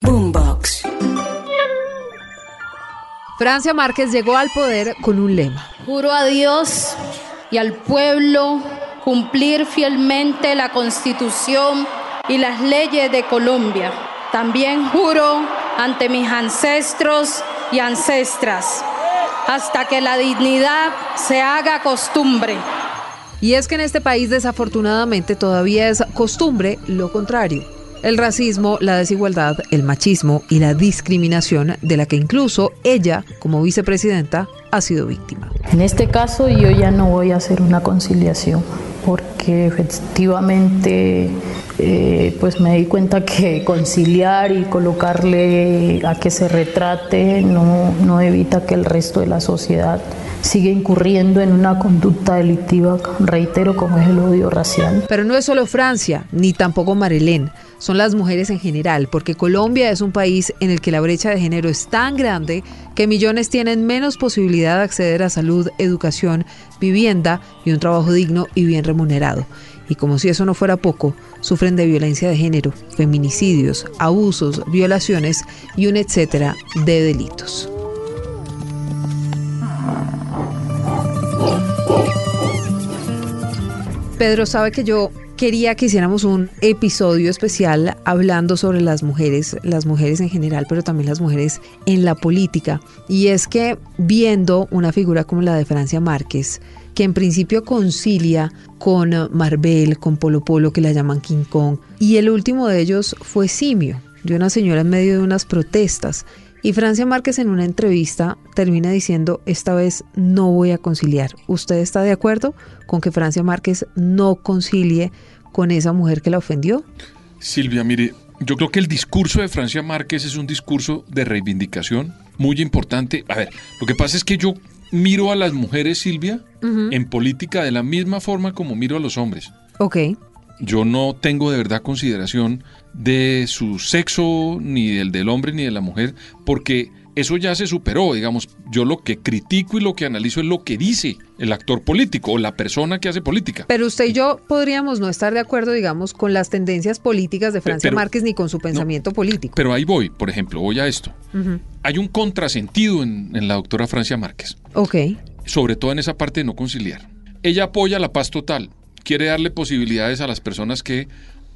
Boombox. Francia Márquez llegó al poder con un lema. Juro a Dios y al pueblo cumplir fielmente la Constitución y las leyes de Colombia. También juro ante mis ancestros y ancestras hasta que la dignidad se haga costumbre. Y es que en este país desafortunadamente todavía es costumbre lo contrario. El racismo, la desigualdad, el machismo y la discriminación de la que incluso ella, como vicepresidenta, ha sido víctima. En este caso yo ya no voy a hacer una conciliación porque efectivamente eh, pues me di cuenta que conciliar y colocarle a que se retrate no, no evita que el resto de la sociedad siga incurriendo en una conducta delictiva, reitero, como es el odio racial. Pero no es solo Francia, ni tampoco Marilén, son las mujeres en general, porque Colombia es un país en el que la brecha de género es tan grande que millones tienen menos posibilidad de acceder a salud, educación, vivienda y un trabajo digno y bien remunerado. Y como si eso no fuera poco, sufren de violencia de género, feminicidios, abusos, violaciones y un etcétera de delitos. Pedro sabe que yo quería que hiciéramos un episodio especial hablando sobre las mujeres, las mujeres en general, pero también las mujeres en la política. Y es que viendo una figura como la de Francia Márquez, que en principio concilia con Marvel, con Polo Polo, que la llaman King Kong, y el último de ellos fue Simio, de una señora en medio de unas protestas. Y Francia Márquez en una entrevista termina diciendo, esta vez no voy a conciliar. ¿Usted está de acuerdo con que Francia Márquez no concilie con esa mujer que la ofendió? Silvia, mire, yo creo que el discurso de Francia Márquez es un discurso de reivindicación muy importante. A ver, lo que pasa es que yo miro a las mujeres, Silvia, en política de la misma forma como miro a los hombres. Ok. Yo no tengo de verdad consideración de su sexo, ni del del hombre, ni de la mujer, porque eso ya se superó, digamos, yo lo que critico y lo que analizo es lo que dice el actor político o la persona que hace política. Pero usted y yo podríamos no estar de acuerdo, digamos, con las tendencias políticas de Francia Pero- Márquez ni con su pensamiento político. Pero ahí voy, por ejemplo, voy a esto. Hay un contrasentido en, en la doctora Francia Márquez, Ok. sobre todo en esa parte de no conciliar. Ella apoya la paz total, quiere darle posibilidades a las personas que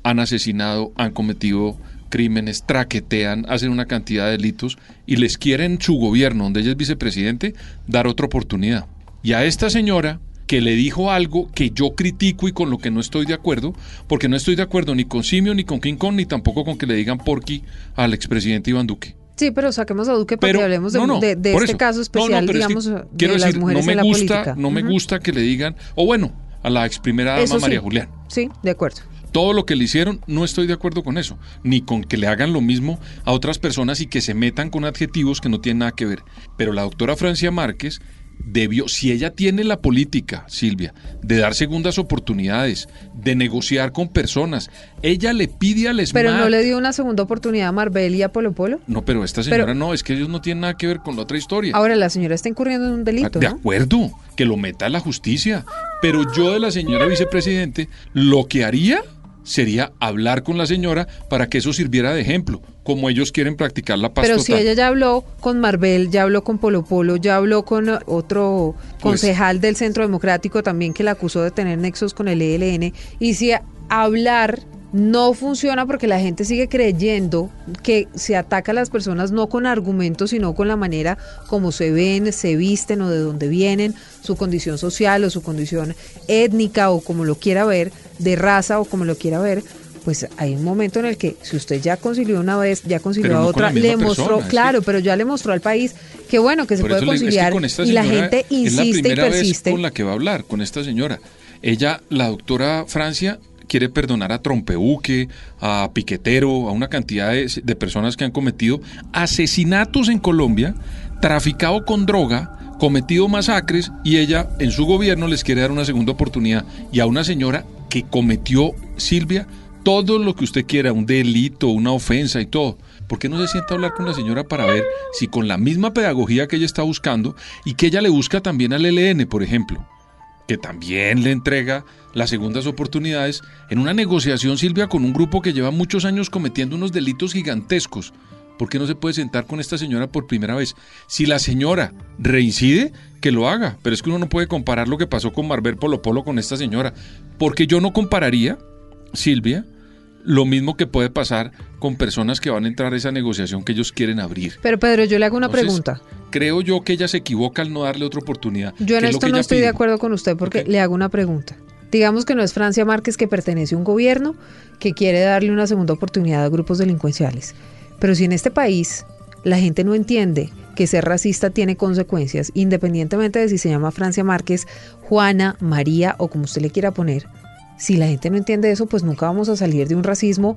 han asesinado, han cometido crímenes, traquetean, hacen una cantidad de delitos y les quiere en su gobierno, donde ella es vicepresidente, dar otra oportunidad. Y a esta señora que le dijo algo que yo critico y con lo que no estoy de acuerdo, porque no estoy de acuerdo ni con Simio, ni con King Kong, ni tampoco con que le digan porqui al expresidente Iván Duque. Sí, pero saquemos a Duque para que hablemos de, no, no, de- de por este eso. caso No, no, especial, pero es que digamos, de las decir, mujeres no me en la gusta, política. no me gusta que le digan, o bueno, a la ex primera dama sí. María Julián. Sí, de acuerdo. Todo lo que le hicieron, no estoy de acuerdo con eso, ni con que le hagan lo mismo a otras personas y que se metan con adjetivos que no tienen nada que ver. Pero la doctora Francia Márquez debió, si ella tiene la política, Silvia, de dar segundas oportunidades, de negociar con personas, ella le pide al ESMAD... Pero no le dio una segunda oportunidad a Marbel y a Polo Polo. No, pero esta señora Pero- no, es que ellos no tienen nada que ver con la otra historia. Ahora la señora está incurriendo en un delito, De ¿no? acuerdo, que lo meta a la justicia. Pero yo de la señora vicepresidente, lo que haría sería hablar con la señora para que eso sirviera de ejemplo, como ellos quieren practicar la paz Pero total. si ella ya habló con Marbel, ya habló con Polo Polo, ya habló con otro Pues- concejal del Centro Democrático también que la acusó de tener nexos con el ELN, y si hablar no funciona porque la gente sigue creyendo que se ataca a las personas no con argumentos, sino con la manera como se ven, se visten o de dónde vienen, su condición social o su condición étnica o como lo quiera ver, de raza o como lo quiera ver, pues hay un momento en el que si usted ya concilió una vez, ya concilió a otra, le mostró, persona, claro, pero ya le mostró al país que bueno, que se puede eso le digo, es que conciliar y la gente es la insiste y primera vez persiste. con la que va a hablar, con esta señora. Ella, la doctora Francia, quiere perdonar a Trompebuque, a Piquetero, a una cantidad de, personas que han cometido asesinatos en Colombia, traficado con droga, cometido masacres y ella en su gobierno les quiere dar una segunda oportunidad y a una señora que cometió, Silvia, todo lo que usted quiera, un delito, una ofensa y todo. ¿Por qué no se sienta a hablar con la señora para ver si con la misma pedagogía que ella está buscando y que ella le busca también al ELN, por ejemplo, que también le entrega las segundas oportunidades en una negociación, Silvia, con un grupo que lleva muchos años cometiendo unos delitos gigantescos? ¿Por qué no se puede sentar con esta señora por primera vez? Si la señora reincide, que lo haga. Pero es que uno no puede comparar lo que pasó con Marber Polo Polo con esta señora. Porque yo no compararía, Silvia, lo mismo que puede pasar con personas que van a entrar a esa negociación que ellos quieren abrir. Pero Pedro, yo le hago una Entonces, pregunta. Creo yo que ella se equivoca al no darle otra oportunidad. Yo en es esto no estoy de acuerdo con usted porque le hago una pregunta. Digamos que no es Francia Márquez que pertenece a un gobierno que quiere darle una segunda oportunidad a grupos delincuenciales. Pero si en este país la gente no entiende que ser racista tiene consecuencias, independientemente de si se llama Francia Márquez, Juana, María o como usted le quiera poner, si la gente no entiende eso, pues nunca vamos a salir de un racismo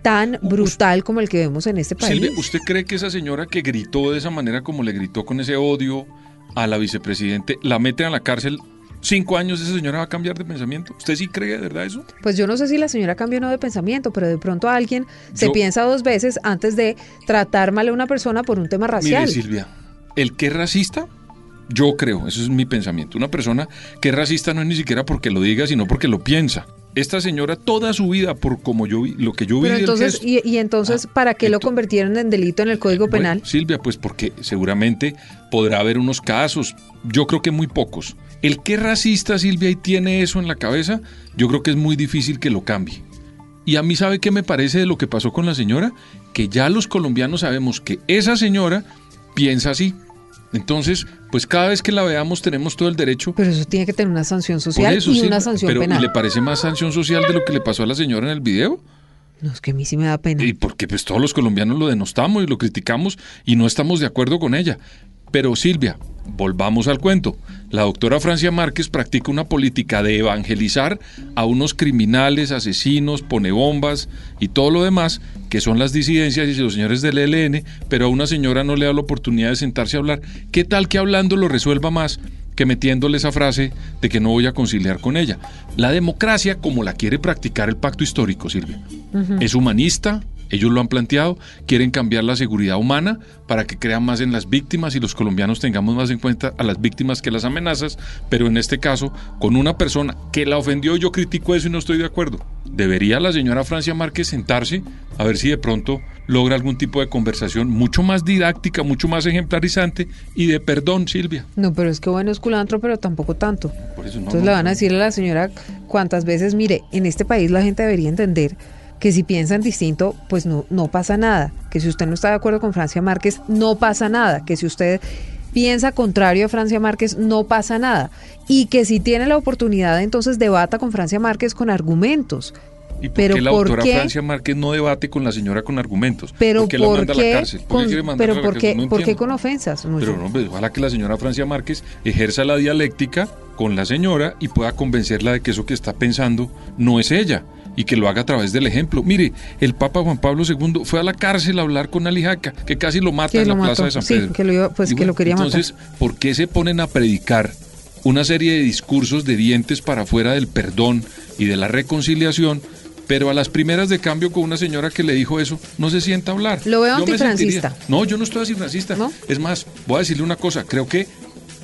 tan brutal como el que vemos en este país. Silvia, ¿usted cree que esa señora que gritó de esa manera como le gritó con ese odio a la vicepresidente, la meten a la cárcel cinco años, esa señora va a cambiar de pensamiento? ¿Usted sí cree de verdad eso? Pues yo no sé si la señora cambió o no de pensamiento, pero de pronto alguien se Yo- piensa dos veces antes de tratar mal a una persona por un tema racial. Mire, Silvia, el que es racista, yo creo, eso es mi pensamiento. Una persona que es racista no es ni siquiera porque lo diga, sino porque lo piensa. Esta señora toda su vida, por como yo vi, lo que yo vi pero entonces, gesto- y, y entonces, Ah, ¿para qué lo convirtieron en delito en el Código Bueno, Penal? Silvia, pues porque seguramente podrá haber unos casos, yo creo que muy pocos. El que es racista, Silvia, y tiene eso en la cabeza, yo creo que es muy difícil que lo cambie. Y a mí sabe qué me parece de lo que pasó con la señora, que ya los colombianos sabemos que esa señora piensa así. Entonces, pues cada vez que la veamos tenemos todo el derecho Pero eso tiene que tener una sanción social eso, y una sanción Pero ¿y penal. le parece más sanción social de lo que le pasó a la señora en el video? No, es que a mí sí me da pena. Y porque pues todos los colombianos lo denostamos y lo criticamos y no estamos de acuerdo con ella. Pero Silvia, volvamos al cuento. La doctora Francia Márquez practica una política de evangelizar a unos criminales, asesinos, ponebombas y todo lo demás, que son las disidencias y los señores del ELN, pero a una señora no le da la oportunidad de sentarse a hablar. ¿Qué tal que hablando lo resuelva más? que metiéndole esa frase de que no voy a conciliar con ella. La democracia, como la quiere practicar el pacto histórico, Silvia, es humanista, ellos lo han planteado, quieren cambiar la seguridad humana para que crean más en las víctimas y los colombianos tengamos más en cuenta a las víctimas que las amenazas, pero en este caso, con una persona que la ofendió, yo critico eso y no estoy de acuerdo. Debería la señora Francia Márquez sentarse a ver si de pronto logra algún tipo de conversación mucho más didáctica, mucho más ejemplarizante y de perdón, Silvia. No, pero es que bueno es culantro, pero tampoco tanto. Por eso no, Entonces no, le van a decir a la señora cuántas veces, mire, en este país la gente debería entender que si piensan distinto, pues no, no pasa nada. Que si usted no está de acuerdo con Francia Márquez, no pasa nada. Que si usted piensa contrario a Francia Márquez, no pasa nada. Y que si tiene la oportunidad, entonces debata con Francia Márquez con argumentos. ¿Y por Pero qué la ¿por doctora qué? Francia Márquez no debate con la señora con argumentos? Pero ¿Por qué la ¿por manda a qué, la cárcel? ¿Por qué con, quiere mandarla pero a la ¿por qué, cárcel? No por qué con ofensas? No, Pero no, pues, ojalá que la señora Francia Márquez ejerza la dialéctica con la señora y pueda convencerla de que eso que está pensando no es ella y que lo haga a través del ejemplo. Mire, el Papa Juan Pablo II fue a la cárcel a hablar con Alijaca, que casi lo mata en la plaza de San Sí, Pedro. que lo iba- pues, Y que lo quería matar. entonces, ¿por qué se ponen a predicar una serie de discursos de dientes para afuera del perdón y de la reconciliación? Pero a las primeras de cambio con una señora que le dijo eso, no se sienta a hablar. Lo veo antifrancista. no, yo no estoy antifrancista. ¿No? Es más, voy a decirle una cosa. Creo que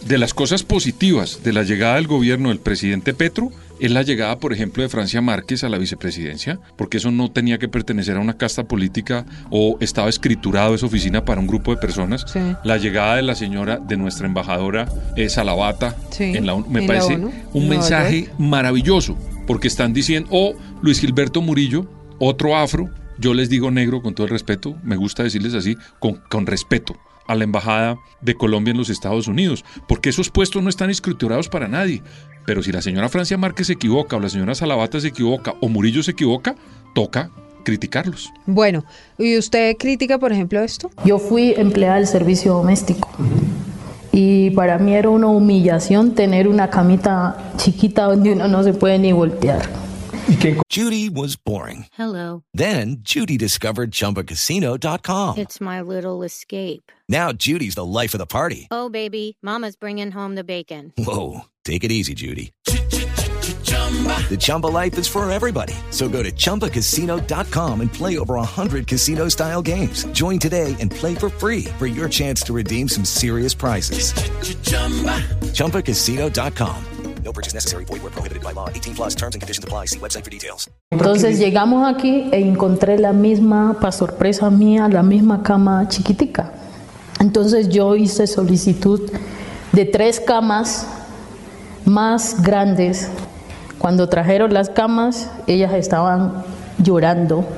de las cosas positivas de la llegada del gobierno del presidente Petro es la llegada, por ejemplo, de Francia Márquez a la vicepresidencia, porque eso no tenía que pertenecer a una casta política o estaba escriturado esa oficina para un grupo de personas. Sí. La llegada de la señora, de nuestra embajadora eh, Salavata, Sí, en la, ONU, me en la parece ONU, un mensaje maravilloso, porque están diciendo, o Luis Gilberto Murillo, otro afro, yo les digo negro con todo el respeto, me gusta decirles así, con, con respeto a la Embajada de Colombia en los Estados Unidos, porque esos puestos no están escriturados para nadie. Pero si la señora Francia Márquez se equivoca, o la señora Salavata se equivoca, o Murillo se equivoca, toca criticarlos. Bueno, ¿y usted critica, por ejemplo, esto? Yo fui empleada del servicio doméstico y para mí era una humillación tener una camita chiquita donde uno no se puede ni voltear. Judy was boring. Hello. Then Judy discovered ChumbaCasino.com. It's my little escape. Now Judy's the life of the party. Oh, baby, Mama's bringing home the bacon. Whoa, take it easy, Judy. The Chumba life is for everybody. So go to ChumbaCasino.com and play over 100 casino style games. Join today and play for free for your chance to redeem some serious prizes. ChumbaCasino.com. No purchase necessary. Void where prohibited by law. 18 plus terms and conditions apply. See website for details. Entonces llegamos aquí e encontré la misma, para sorpresa mía, la misma cama chiquitica. Entonces yo hice solicitud de tres camas más grandes. Cuando trajeron las camas, ellas estaban llorando,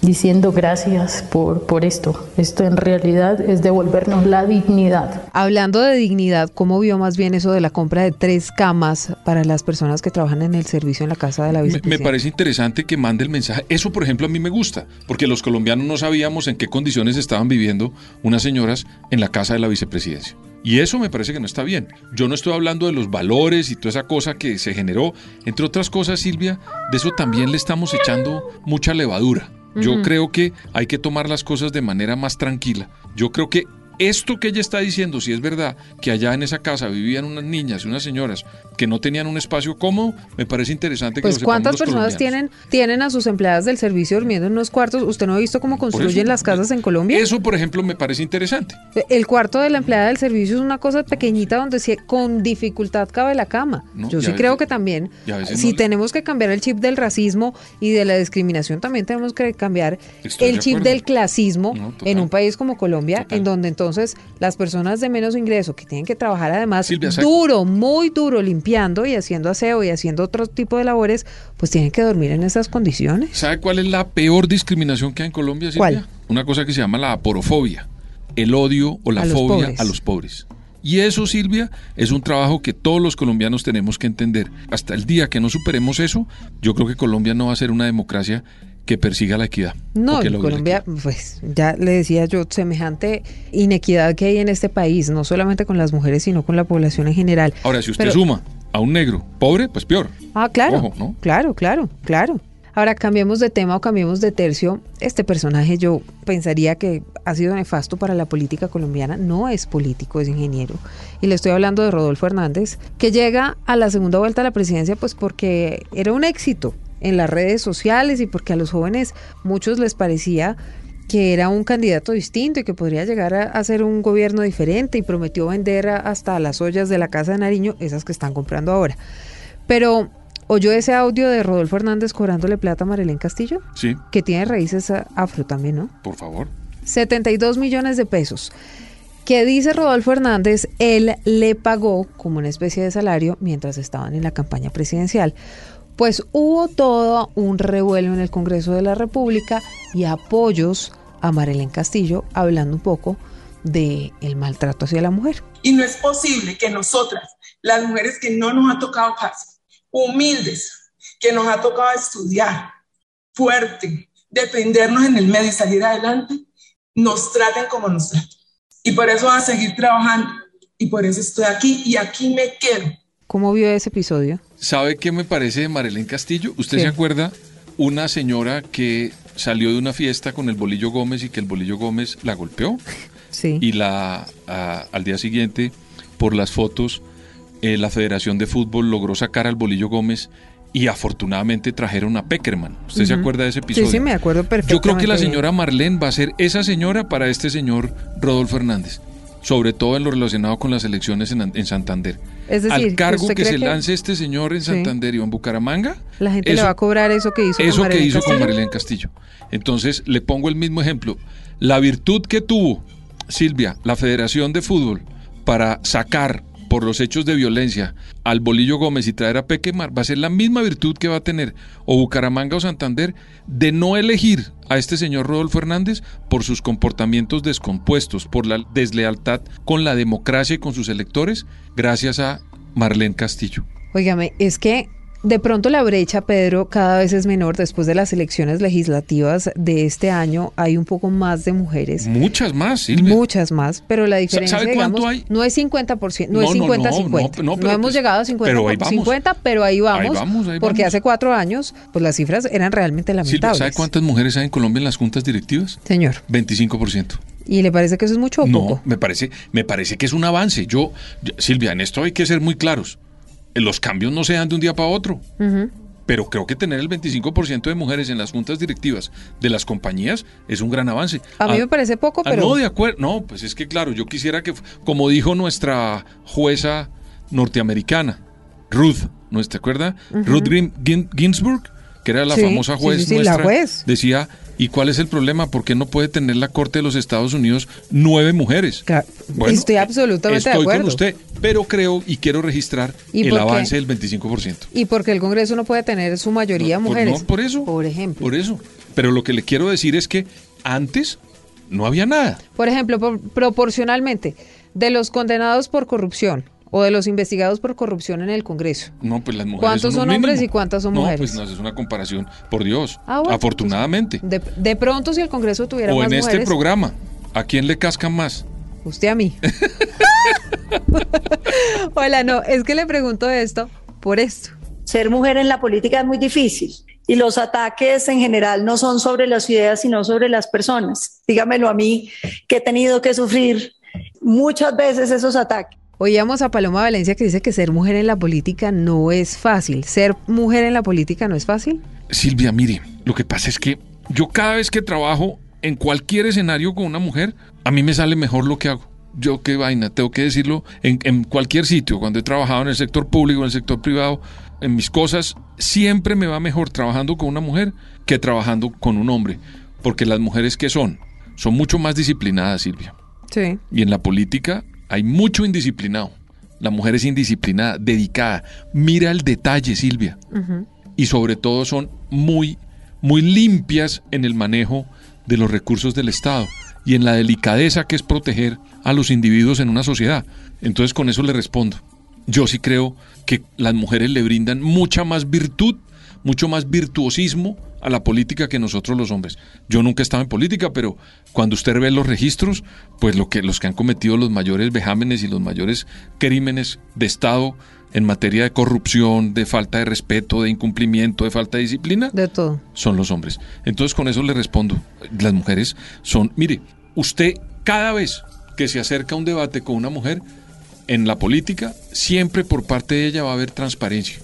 diciendo gracias por, por esto. Esto en realidad es devolvernos la dignidad. Hablando de dignidad, ¿cómo vio más bien eso de la compra de tres camas para las personas que trabajan en el servicio en la casa de la Me, vicepresidenta? me parece interesante que mande el mensaje. Eso, por ejemplo, a mí me gusta, porque los colombianos no sabíamos en qué condiciones estaban viviendo unas señoras en la casa de la vicepresidencia. Y eso me parece que no está bien. Yo no estoy hablando de los valores y toda esa cosa que se generó. Entre otras cosas, Silvia, de eso también le estamos echando mucha levadura. Yo creo que hay que tomar las cosas de manera más tranquila. Yo creo que esto que ella está diciendo, si es verdad que allá en esa casa vivían unas niñas y unas señoras que no tenían un espacio cómodo, me parece interesante que Pues lo cuántas personas tienen tienen a sus empleadas del servicio durmiendo en unos cuartos. ¿Usted no ha visto cómo construyen eso, las casas en Colombia? Eso, por ejemplo, me parece interesante. El cuarto de la empleada del servicio es una cosa pequeñita donde sí, con dificultad cabe la cama. No, Yo sí veces- creo que también, si no tenemos que cambiar el chip del racismo y de la discriminación, también tenemos que cambiar Estoy el chip del clasismo No, total. en un país como Colombia, en donde entonces las personas de menos ingreso que tienen que trabajar además Silvia, ¿sabe- duro, muy duro, limpiando y haciendo aseo y haciendo otro tipo de labores, pues tienen que dormir en esas condiciones. ¿Sabe cuál es la peor discriminación que hay en Colombia, Silvia? ¿Cuál? Una cosa que se llama la aporofobia, el odio o la A fobia a los pobres. Y eso, Silvia, es un trabajo que todos los colombianos tenemos que entender. Hasta el día que no superemos eso, yo creo que Colombia no va a ser una democracia que persiga la equidad. No, en Colombia, pues ya le decía yo, semejante inequidad que hay en este país, no solamente con las mujeres, sino con la población en general. Ahora, si usted Pero- suma a un negro pobre, pues peor. Ah, claro, Ojo, ¿no? claro, claro, claro. Ahora cambiemos de tema o cambiemos de tercio. Este personaje yo pensaría que ha sido nefasto para la política colombiana. No es político, es ingeniero. Y le estoy hablando de Rodolfo Hernández, que llega a la segunda vuelta a la presidencia pues porque era un éxito en las redes sociales y porque a los jóvenes muchos les parecía que era un candidato distinto y que podría llegar a, ser un gobierno diferente y prometió vender hasta las ollas de la Casa de Nariño, esas que están comprando ahora. Pero oyó ese audio de Rodolfo Hernández cobrándole plata a Marilén Castillo, Sí, que tiene raíces afro también, ¿no? por favor. 72 millones de pesos. Que dice Rodolfo Hernández, él le pagó como una especie de salario mientras estaban en la campaña presidencial. Pues hubo todo un revuelo en el Congreso de la República y apoyos a Marilén Castillo hablando un poco de el maltrato hacia la mujer. Y no es posible que nosotras, las mujeres que no nos ha tocado fácil, humildes, que nos ha tocado estudiar fuerte, defendernos en el medio y salir adelante, nos traten como nos tratan. Y por eso voy a seguir trabajando. Y por eso estoy aquí y aquí me quedo. ¿Cómo vio ese episodio? ¿Sabe qué me parece de Marilén Castillo? ¿Usted ¿Qué? se acuerda una señora que salió de una fiesta con el Bolillo Gómez y que el Bolillo Gómez la golpeó? Sí. Y la a- al día siguiente, por las fotos, eh, la Federación de Fútbol logró sacar al Bolillo Gómez y afortunadamente trajeron a Peckerman. ¿Usted se acuerda de ese episodio? Sí, sí, me acuerdo perfectamente. Yo creo que la señora Marlene va a ser esa señora para este señor Rodolfo Hernández, sobre todo en lo relacionado con las elecciones en, en Santander. Es decir, Al cargo que se que lance este señor en Sí. Santander y en Bucaramanga, La gente le eso- va a cobrar eso que hizo con eso que hizo con. Marilén Castillo. Entonces, le pongo el mismo ejemplo. La virtud que tuvo Silvia, la Federación de Fútbol, para sacar por los hechos de violencia al Bolillo Gómez y traer a Pequemar, va a ser la misma virtud que va a tener o Bucaramanga o Santander de no elegir a este señor Rodolfo Hernández por sus comportamientos descompuestos, por la deslealtad con la democracia y con sus electores, gracias a Marlene Castillo. Óigame, es que de pronto la brecha, Pedro, cada vez es menor. Después de las elecciones legislativas de este año, hay un poco más de mujeres. Muchas más, Silvia. Muchas más, pero la diferencia, ¿Sabe cuánto hay? no es 50%, no, No, es no, 50-50. no, No, no, hemos pues- llegado a 50, pero ahí vamos. 50, pero ahí vamos. Ahí vamos, ahí porque vamos. hace cuatro años, pues las cifras eran realmente Silvia, lamentables. ¿sabe cuántas mujeres hay en Colombia en las juntas directivas? Señor, 25%. ¿y le parece que eso es mucho o No, poco? me parece, me parece que es un avance. Yo- Silvia, en esto hay que ser muy claros. Los cambios no se dan de un día para otro. Pero creo que tener el 25% de mujeres en las juntas directivas de las compañías es un gran avance. A mí me parece poco, ah, pero- no, de acuerdo. No, pues es que claro, yo quisiera que, como dijo nuestra jueza norteamericana, Ruth, ¿no te acuerdas? Ruth Ginsburg, que era la Sí, famosa juez sí, sí, la nuestra, juez. decía, ¿y cuál es el problema? ¿Por qué no puede tener la Corte de los Estados Unidos nueve mujeres? Bueno, Estoy absolutamente de Estoy acuerdo. con usted, pero creo y quiero registrar ¿Y el por avance del 25%. Y porque el Congreso no puede tener su mayoría Por- mujeres. no, por eso. Por ejemplo. Por eso. Pero lo que le quiero decir es que antes no había nada. Por ejemplo, por- proporcionalmente, de los condenados por corrupción o de los investigados por corrupción en el Congreso. No, pues las mujeres ¿Cuántos son hombres mínimo. y cuántas son no, mujeres? pues no, es una comparación, por Dios. Ah, bueno, Afortunadamente. De, de pronto, si el Congreso tuviera o más en este mujeres, programa, ¿a quién le cascan más? usted a mí. Hola, no, es que le pregunto esto por esto. Ser mujer en la política es muy difícil y los ataques en general no son sobre las ideas, sino sobre las personas. Dígamelo a mí, que he tenido que sufrir muchas veces esos ataques. Oíamos a Paloma Valencia que dice que ser mujer en la política no es fácil. ¿Ser mujer en la política no es fácil? Silvia, mire, lo que pasa es que yo cada vez que trabajo en cualquier escenario con una mujer, a mí me sale mejor lo que hago. Yo qué vaina, tengo que decirlo en, en cualquier sitio, cuando he trabajado en el sector público, en el sector privado, en mis cosas, siempre me va mejor trabajando con una mujer que trabajando con un hombre. Porque las mujeres que son, son mucho más disciplinadas, Silvia. Sí. Y en la política hay mucho indisciplinado. La mujer es indisciplinada, dedicada. Mira el detalle, Silvia y sobre todo son muy, muy limpias en el manejo de los recursos del Estado y en la delicadeza que es proteger a los individuos en una sociedad. Entonces con eso le respondo. Yo sí creo que las mujeres le brindan mucha más virtud, mucho más virtuosismo a la política que nosotros los hombres. Yo nunca he estado en política, pero cuando usted ve los registros, pues lo que los que han cometido los mayores vejámenes y los mayores crímenes de Estado en materia de corrupción, de falta de respeto, de incumplimiento, de falta de disciplina, De todo. son los hombres. Entonces con eso le respondo. Las mujeres son, mire, usted cada vez que se acerca a un debate con una mujer en la política, siempre por parte de ella va a haber transparencia.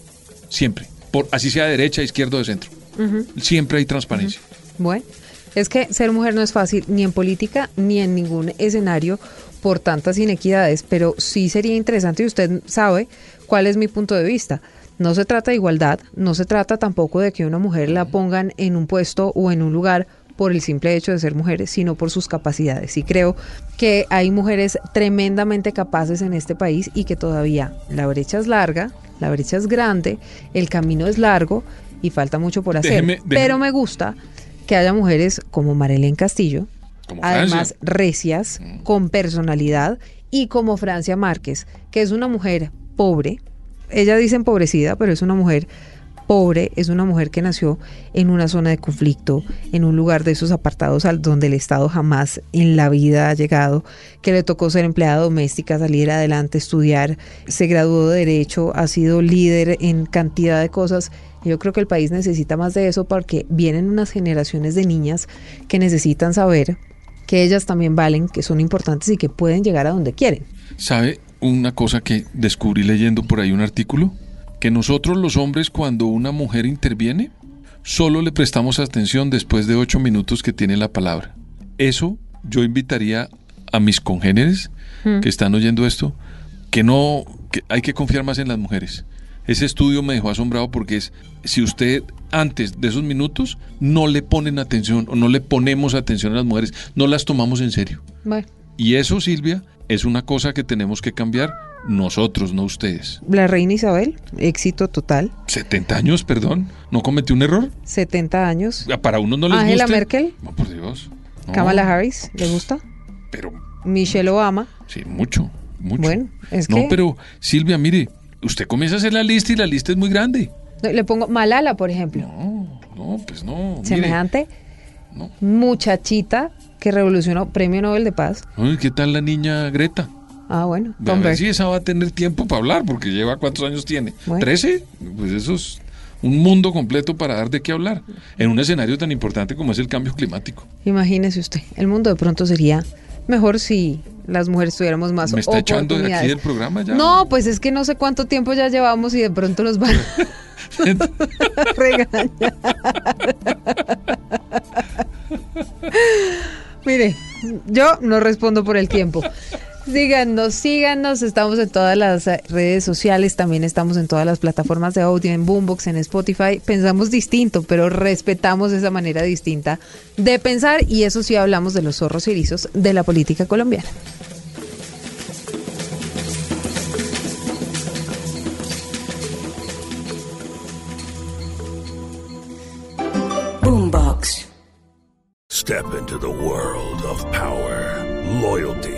Siempre. Por, así sea derecha, izquierda o de centro. Siempre hay transparencia. Bueno, es que ser mujer no es fácil ni en política ni en ningún escenario por tantas inequidades, pero sí sería interesante y usted sabe cuál es mi punto de vista. No se trata de igualdad, no se trata tampoco de que una mujer la pongan en un puesto o en un lugar por el simple hecho de ser mujeres, sino por sus capacidades. Y creo que hay mujeres tremendamente capaces en este país y que todavía la brecha es larga, la brecha es grande, el camino es largo y falta mucho por hacer. Déjeme- déjeme- Pero me gusta que haya mujeres como Marilén Castillo, Como además Francia. recias, con personalidad, y como Francia Márquez, que es una mujer pobre. Ella dice empobrecida, pero es una mujer pobre, es una mujer que nació en una zona de conflicto, en un lugar de esos apartados al donde el Estado jamás en la vida ha llegado, que le tocó ser empleada doméstica, salir adelante, estudiar, se graduó de derecho, ha sido líder en cantidad de cosas. Yo creo que el país necesita más de eso porque vienen unas generaciones de niñas que necesitan saber que ellas también valen, que son importantes y que pueden llegar a donde quieren. ¿Sabe una cosa que descubrí leyendo por ahí un artículo? Que nosotros los hombres cuando una mujer interviene, solo le prestamos atención después de ocho minutos que tiene la palabra. Eso yo invitaría a mis congéneres Mm. que están oyendo esto, que no, que hay que confiar más en las mujeres. Ese estudio me dejó asombrado porque es, si usted antes de esos minutos no le ponen atención o no le ponemos atención a las mujeres, no las tomamos en serio. Bueno, Y eso, Silvia, es una cosa que tenemos que cambiar nosotros, no ustedes. la reina Isabel, éxito total, 70 años, perdón, ¿no cometió un error? 70 años. Para uno no les Angela guste. Merkel, No, por Dios. No, Kamala Harris, ¿le gusta? Pero Michelle Obama. sí, mucho, mucho. Bueno, es no, que pero Silvia, mire, usted comienza a hacer la lista y la lista es muy grande. No, Le pongo Malala, por ejemplo. No, no, pues no. mire. Semejante No. muchachita que revolucionó Premio Nobel de Paz. Ay, ¿Qué tal la niña Greta? Ah, bueno. A ver si esa va a tener tiempo para hablar, porque lleva cuántos años tiene. Bueno. ¿Trece? Pues eso es un mundo completo para dar de qué hablar, en un escenario tan importante como es el cambio climático. Imagínese usted, el mundo de pronto sería mejor si las mujeres tuviéramos más ¿Me está echando de aquí del programa ya? No, pues es que no sé cuánto tiempo ya llevamos y de pronto nos van a regañar. Mire, yo no respondo por el tiempo. Síganos, síganos, estamos en todas las eh, redes sociales, también estamos en todas las plataformas de audio, en Boombox, en Spotify. Pensamos distinto, pero respetamos esa manera distinta de pensar y eso sí hablamos de los zorros y erizos de la política colombiana. Boombox. Step into the world of power, loyalty,